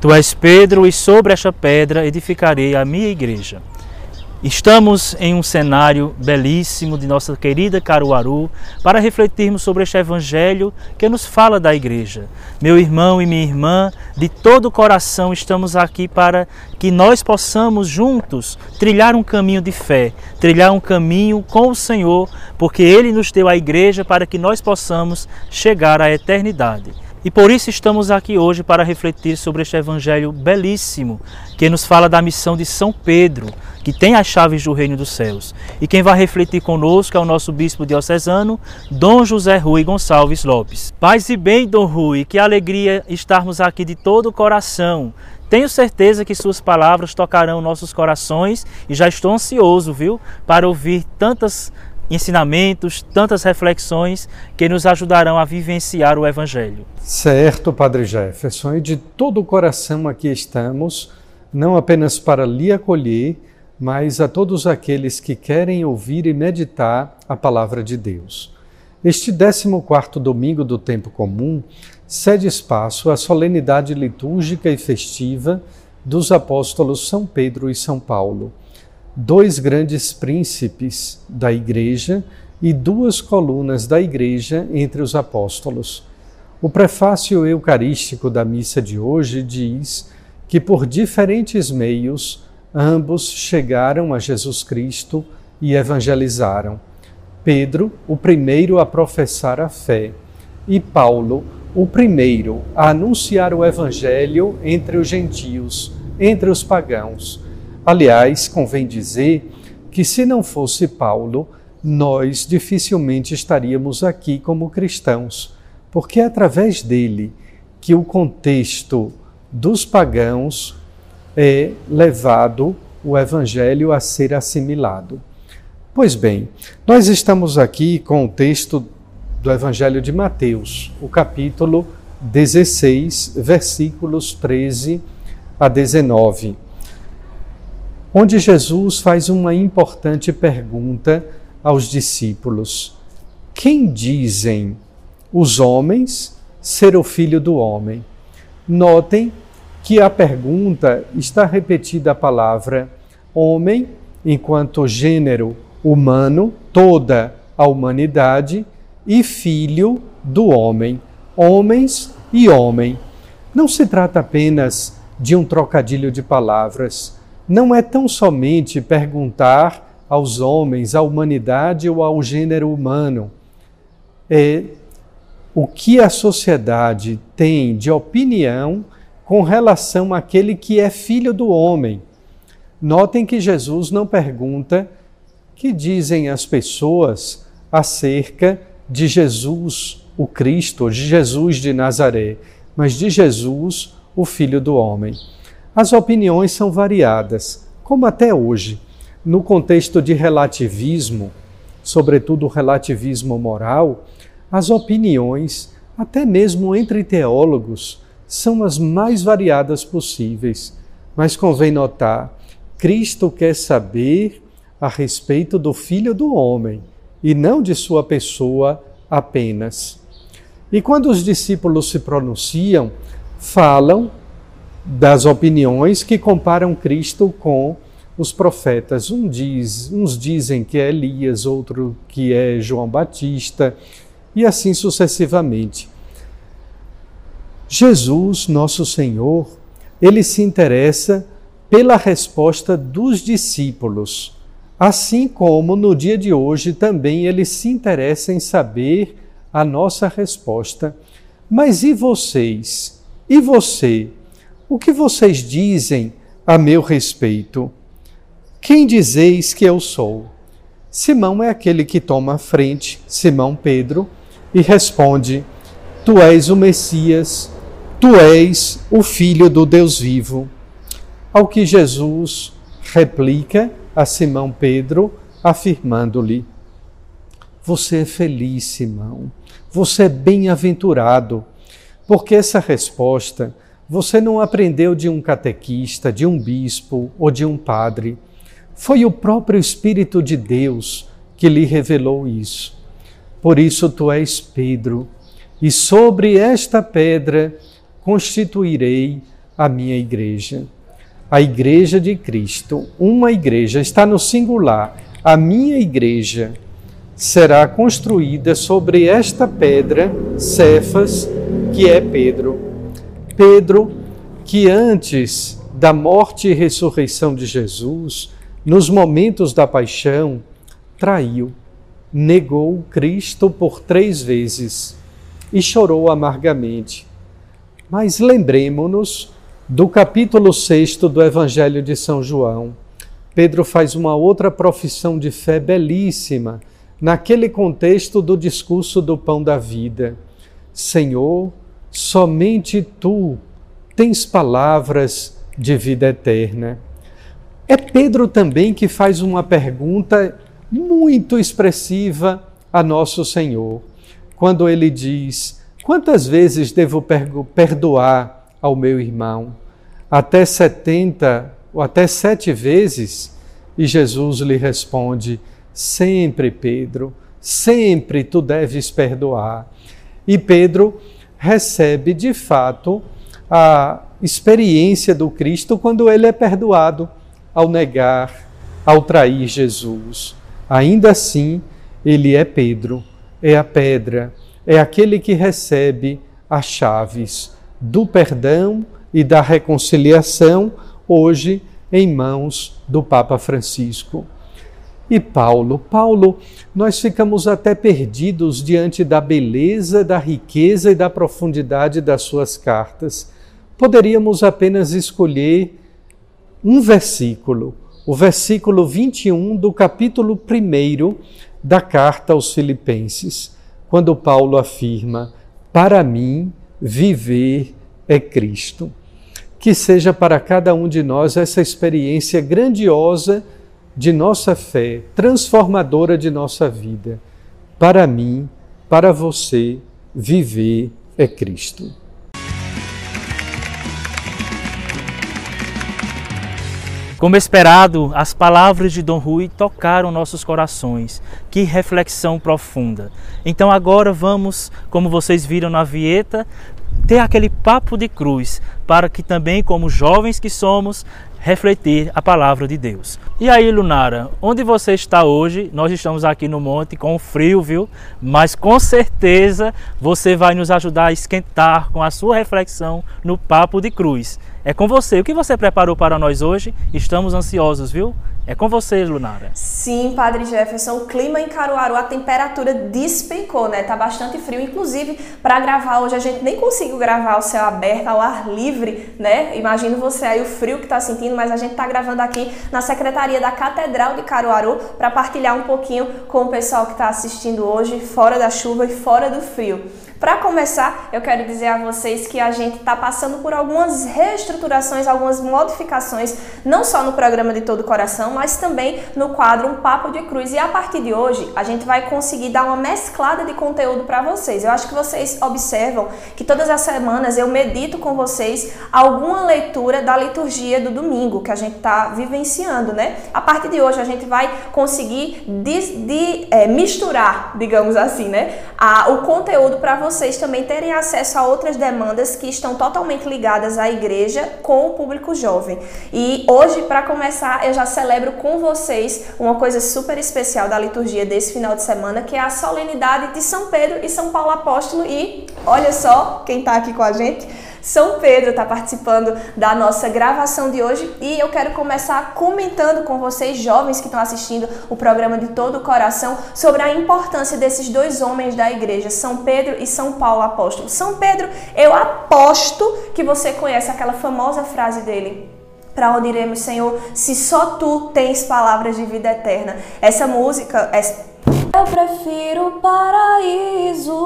Tu és Pedro, e sobre esta pedra edificarei a minha igreja. Estamos em um cenário belíssimo de nossa querida Caruaru para refletirmos sobre este evangelho que nos fala da igreja. Meu irmão e minha irmã, de todo o coração estamos aqui para que nós possamos juntos trilhar um caminho de fé, trilhar um caminho com o Senhor, porque ele nos deu a igreja para que nós possamos chegar à eternidade. E por isso estamos aqui hoje para refletir sobre este evangelho belíssimo que nos fala da missão de São Pedro, que tem as chaves do reino dos céus. E quem vai refletir conosco é o nosso bispo diocesano, Dom José Rui Gonçalves Lopes. Paz e bem, Dom Rui, que alegria estarmos aqui de todo o coração. Tenho certeza que suas palavras tocarão nossos corações e já estou ansioso, viu, para ouvir tantas ensinamentos, tantas reflexões que nos ajudarão a vivenciar o Evangelho. Certo, Padre Jefferson, e de todo o coração aqui estamos, não apenas para lhe acolher, mas a todos aqueles que querem ouvir e meditar a palavra de Deus. Este 14 domingo do tempo comum cede espaço à solenidade litúrgica e festiva dos apóstolos São Pedro e São Paulo dois grandes príncipes da Igreja e duas colunas da Igreja entre os apóstolos. O prefácio eucarístico da missa de hoje diz que por diferentes meios ambos chegaram a Jesus Cristo e evangelizaram. Pedro, o primeiro a professar a fé, e Paulo, o primeiro a anunciar o evangelho entre os gentios, entre os pagãos Aliás, convém dizer que se não fosse Paulo, nós dificilmente estaríamos aqui como cristãos, porque é através dele que o contexto dos pagãos é levado o evangelho a ser assimilado. Pois bem, nós estamos aqui com o texto do evangelho de Mateus, o capítulo 16, versículos 13 a 19 onde Jesus faz uma importante pergunta aos discípulos: Quem dizem os homens ser o filho do homem? Notem que a pergunta está repetida a palavra homem enquanto gênero humano, toda a humanidade, e filho do homem, homens e homem. Não se trata apenas de um trocadilho de palavras não é tão somente perguntar aos homens, à humanidade ou ao gênero humano, é o que a sociedade tem de opinião com relação àquele que é filho do homem. Notem que Jesus não pergunta que dizem as pessoas acerca de Jesus, o Cristo, de Jesus de Nazaré, mas de Jesus, o Filho do Homem. As opiniões são variadas, como até hoje. No contexto de relativismo, sobretudo o relativismo moral, as opiniões, até mesmo entre teólogos, são as mais variadas possíveis. Mas convém notar, Cristo quer saber a respeito do Filho do Homem e não de sua pessoa apenas. E quando os discípulos se pronunciam, falam das opiniões que comparam Cristo com os profetas. Um diz, uns dizem que é Elias, outro que é João Batista, e assim sucessivamente. Jesus, nosso Senhor, ele se interessa pela resposta dos discípulos, assim como no dia de hoje também ele se interessa em saber a nossa resposta. Mas e vocês? E você? O que vocês dizem a meu respeito? Quem dizeis que eu sou? Simão é aquele que toma a frente, Simão Pedro, e responde: Tu és o Messias, Tu és o Filho do Deus vivo. Ao que Jesus replica a Simão Pedro, afirmando-lhe: Você é feliz, Simão. Você é bem-aventurado, porque essa resposta você não aprendeu de um catequista, de um bispo ou de um padre. Foi o próprio Espírito de Deus que lhe revelou isso. Por isso tu és Pedro, e sobre esta pedra constituirei a minha igreja. A igreja de Cristo, uma igreja, está no singular. A minha igreja será construída sobre esta pedra, Cefas, que é Pedro. Pedro, que antes da morte e ressurreição de Jesus, nos momentos da paixão, traiu, negou Cristo por três vezes e chorou amargamente. Mas lembremos-nos do capítulo 6 do Evangelho de São João. Pedro faz uma outra profissão de fé belíssima naquele contexto do discurso do pão da vida. Senhor, somente tu tens palavras de vida eterna. É Pedro também que faz uma pergunta muito expressiva a nosso Senhor, quando ele diz: Quantas vezes devo perdoar ao meu irmão? Até setenta ou até sete vezes? E Jesus lhe responde: Sempre, Pedro, sempre tu deves perdoar. E Pedro recebe de fato a experiência do Cristo quando ele é perdoado ao negar, ao trair Jesus. Ainda assim, ele é Pedro, é a pedra, é aquele que recebe as chaves do perdão e da reconciliação, hoje em mãos do Papa Francisco. E Paulo, Paulo, nós ficamos até perdidos diante da beleza, da riqueza e da profundidade das suas cartas. Poderíamos apenas escolher um versículo, o versículo 21 do capítulo 1 da carta aos Filipenses, quando Paulo afirma: Para mim, viver é Cristo. Que seja para cada um de nós essa experiência grandiosa de nossa fé, transformadora de nossa vida. Para mim, para você, viver é Cristo. Como esperado, as palavras de Dom Rui tocaram nossos corações. Que reflexão profunda. Então agora vamos, como vocês viram na vieta, ter aquele papo de cruz, para que também, como jovens que somos, refletir a palavra de Deus. E aí, Lunara, onde você está hoje? Nós estamos aqui no monte com frio, viu? Mas com certeza você vai nos ajudar a esquentar com a sua reflexão no Papo de Cruz. É com você. O que você preparou para nós hoje? Estamos ansiosos, viu? É com você, Lunara. Sim, Padre Jefferson, o clima em Caruaru, a temperatura despencou, né? Tá bastante frio. Inclusive, para gravar hoje, a gente nem conseguiu gravar ao céu aberto, ao ar livre, né? Imagino você aí o frio que tá sentindo, mas a gente tá gravando aqui na Secretaria da Catedral de Caruaru para partilhar um pouquinho com o pessoal que está assistindo hoje, fora da chuva e fora do frio. Para começar, eu quero dizer a vocês que a gente está passando por algumas reestruturações, algumas modificações, não só no programa de Todo Coração, mas também no quadro Um Papo de Cruz. E a partir de hoje, a gente vai conseguir dar uma mesclada de conteúdo para vocês. Eu acho que vocês observam que todas as semanas eu medito com vocês alguma leitura da liturgia do domingo que a gente está vivenciando, né? A partir de hoje, a gente vai conseguir de, de, é, misturar, digamos assim, né? A, o conteúdo para vocês vocês também terem acesso a outras demandas que estão totalmente ligadas à igreja com o público jovem. E hoje, para começar, eu já celebro com vocês uma coisa super especial da liturgia desse final de semana, que é a solenidade de São Pedro e São Paulo Apóstolo. E olha só quem está aqui com a gente. São Pedro está participando da nossa gravação de hoje e eu quero começar comentando com vocês, jovens que estão assistindo o programa de todo o coração, sobre a importância desses dois homens da igreja, São Pedro e São Paulo apóstolo. São Pedro, eu aposto que você conhece aquela famosa frase dele. Para onde iremos, Senhor, se só tu tens palavras de vida eterna? Essa música é. Eu prefiro o paraíso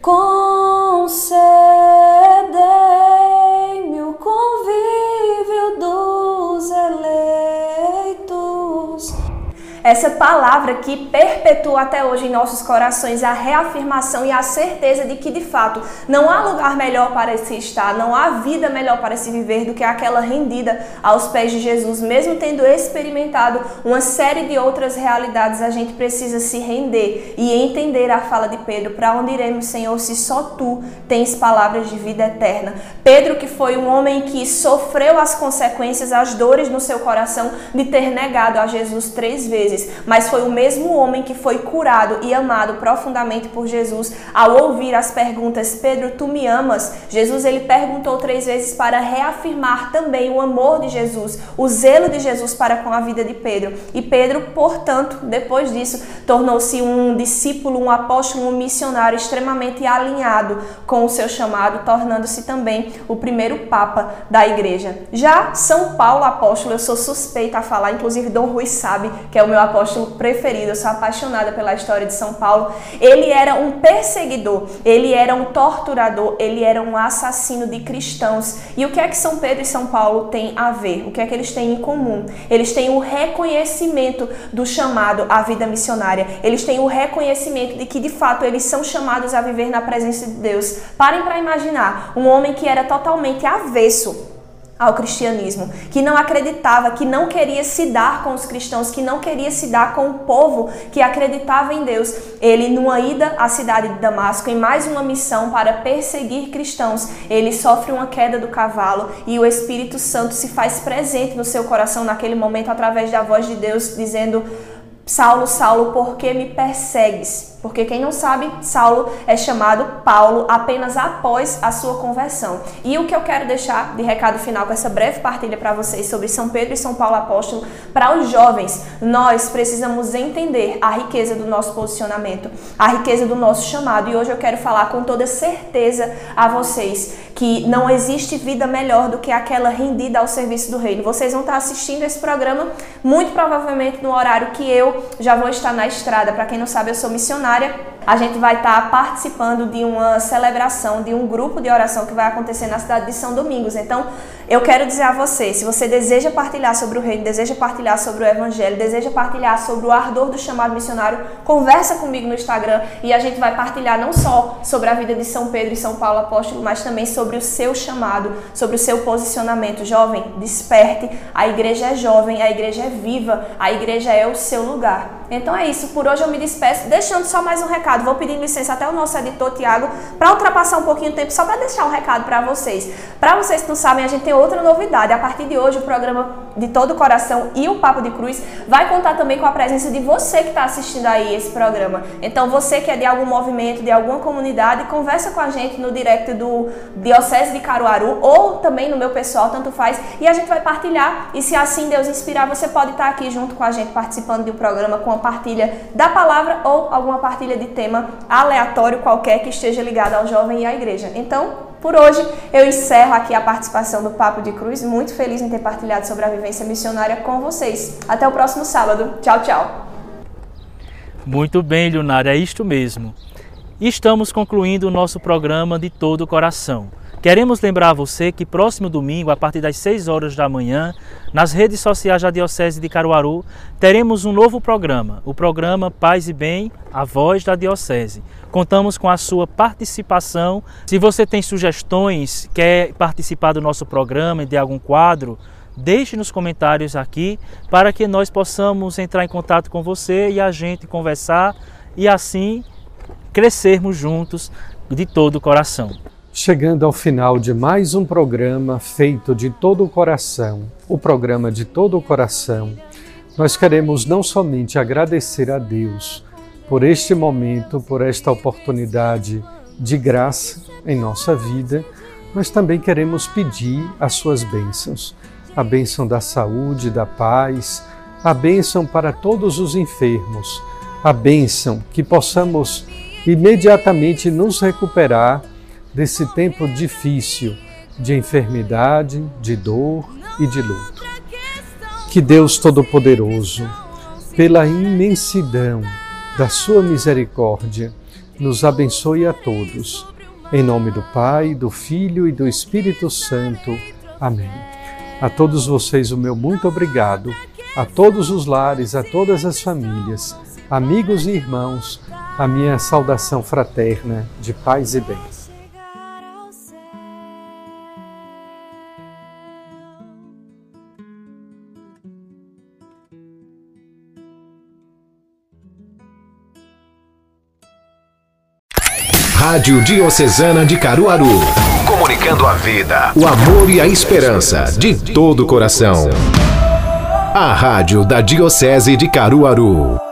com concedei-me Essa palavra que perpetua até hoje em nossos corações a reafirmação e a certeza de que de fato não há lugar melhor para se estar, não há vida melhor para se viver do que aquela rendida aos pés de Jesus, mesmo tendo experimentado uma série de outras realidades, a gente precisa se render e entender a fala de Pedro, para onde iremos, Senhor, se só tu tens palavras de vida eterna. Pedro que foi um homem que sofreu as consequências, as dores no seu coração de ter negado a Jesus três vezes vezes, mas foi o mesmo homem que foi curado e amado profundamente por Jesus ao ouvir as perguntas: Pedro, tu me amas? Jesus ele perguntou três vezes para reafirmar também o amor de Jesus, o zelo de Jesus para com a vida de Pedro. E Pedro, portanto, depois disso, tornou-se um discípulo, um apóstolo, um missionário extremamente alinhado com o seu chamado, tornando-se também o primeiro papa da igreja. Já São Paulo apóstolo, eu sou suspeita a falar, inclusive Dom Rui sabe que é o meu apóstolo preferido, eu sou apaixonada pela história de São Paulo. Ele era um perseguidor, ele era um torturador, ele era um assassino de cristãos. E o que é que São Pedro e São Paulo têm a ver? O que é que eles têm em comum? Eles têm o reconhecimento do chamado à vida missionária. Eles têm o reconhecimento de que de fato eles são chamados a viver na presença de Deus. Parem para imaginar um homem que era totalmente avesso ao cristianismo, que não acreditava, que não queria se dar com os cristãos, que não queria se dar com o povo que acreditava em Deus. Ele, numa ida à cidade de Damasco, em mais uma missão para perseguir cristãos, ele sofre uma queda do cavalo e o Espírito Santo se faz presente no seu coração naquele momento através da voz de Deus dizendo: Saulo, Saulo, por que me persegues? Porque quem não sabe, Saulo é chamado Paulo apenas após a sua conversão. E o que eu quero deixar de recado final com essa breve partilha para vocês sobre São Pedro e São Paulo apóstolo, para os jovens, nós precisamos entender a riqueza do nosso posicionamento, a riqueza do nosso chamado. E hoje eu quero falar com toda certeza a vocês que não existe vida melhor do que aquela rendida ao serviço do reino. Vocês vão estar assistindo esse programa muito provavelmente no horário que eu já vou estar na estrada. Para quem não sabe, eu sou missionária área a gente vai estar participando de uma celebração, de um grupo de oração que vai acontecer na cidade de São Domingos. Então, eu quero dizer a você, se você deseja partilhar sobre o reino, deseja partilhar sobre o evangelho, deseja partilhar sobre o ardor do chamado missionário, conversa comigo no Instagram e a gente vai partilhar não só sobre a vida de São Pedro e São Paulo apóstolo, mas também sobre o seu chamado, sobre o seu posicionamento. Jovem, desperte. A igreja é jovem, a igreja é viva, a igreja é o seu lugar. Então é isso, por hoje eu me despeço, deixando só mais um recado recado. Vou pedir licença até o nosso editor Tiago para ultrapassar um pouquinho o tempo, só para deixar um recado para vocês. Para vocês que não sabem, a gente tem outra novidade. A partir de hoje, o programa de todo o coração e o Papo de Cruz vai contar também com a presença de você que está assistindo aí esse programa. Então, você que é de algum movimento, de alguma comunidade, conversa com a gente no direct do Diocese de Caruaru ou também no meu pessoal, tanto faz, e a gente vai partilhar. E se assim Deus inspirar, você pode estar aqui junto com a gente participando de um programa com a partilha da palavra ou alguma partilha de tema aleatório qualquer que esteja ligado ao jovem e à igreja. Então, por hoje, eu encerro aqui a participação do Papo de Cruz. Muito feliz em ter partilhado sobre a vivência missionária com vocês. Até o próximo sábado. Tchau, tchau. Muito bem, Leonardo, é isto mesmo. Estamos concluindo o nosso programa de todo o coração. Queremos lembrar a você que próximo domingo, a partir das 6 horas da manhã, nas redes sociais da Diocese de Caruaru, teremos um novo programa, o programa Paz e Bem, a voz da Diocese. Contamos com a sua participação. Se você tem sugestões, quer participar do nosso programa e de algum quadro, deixe nos comentários aqui para que nós possamos entrar em contato com você e a gente conversar e assim crescermos juntos de todo o coração chegando ao final de mais um programa feito de todo o coração, o programa de todo o coração, nós queremos não somente agradecer a Deus por este momento, por esta oportunidade de graça em nossa vida, mas também queremos pedir as suas bênçãos, a bênção da saúde, da paz, a bênção para todos os enfermos, a bênção que possamos imediatamente nos recuperar desse tempo difícil de enfermidade, de dor e de luto. Que Deus Todo-Poderoso, pela imensidão da Sua misericórdia, nos abençoe a todos Em nome do Pai, do Filho e do Espírito Santo. Amém. A todos vocês, o meu muito obrigado. A todos os lares, a todas as famílias, amigos e irmãos, a minha saudação fraterna de paz e bem. Rádio Diocesana de Caruaru. Comunicando a vida, o amor e a esperança de todo o coração. A Rádio da Diocese de Caruaru.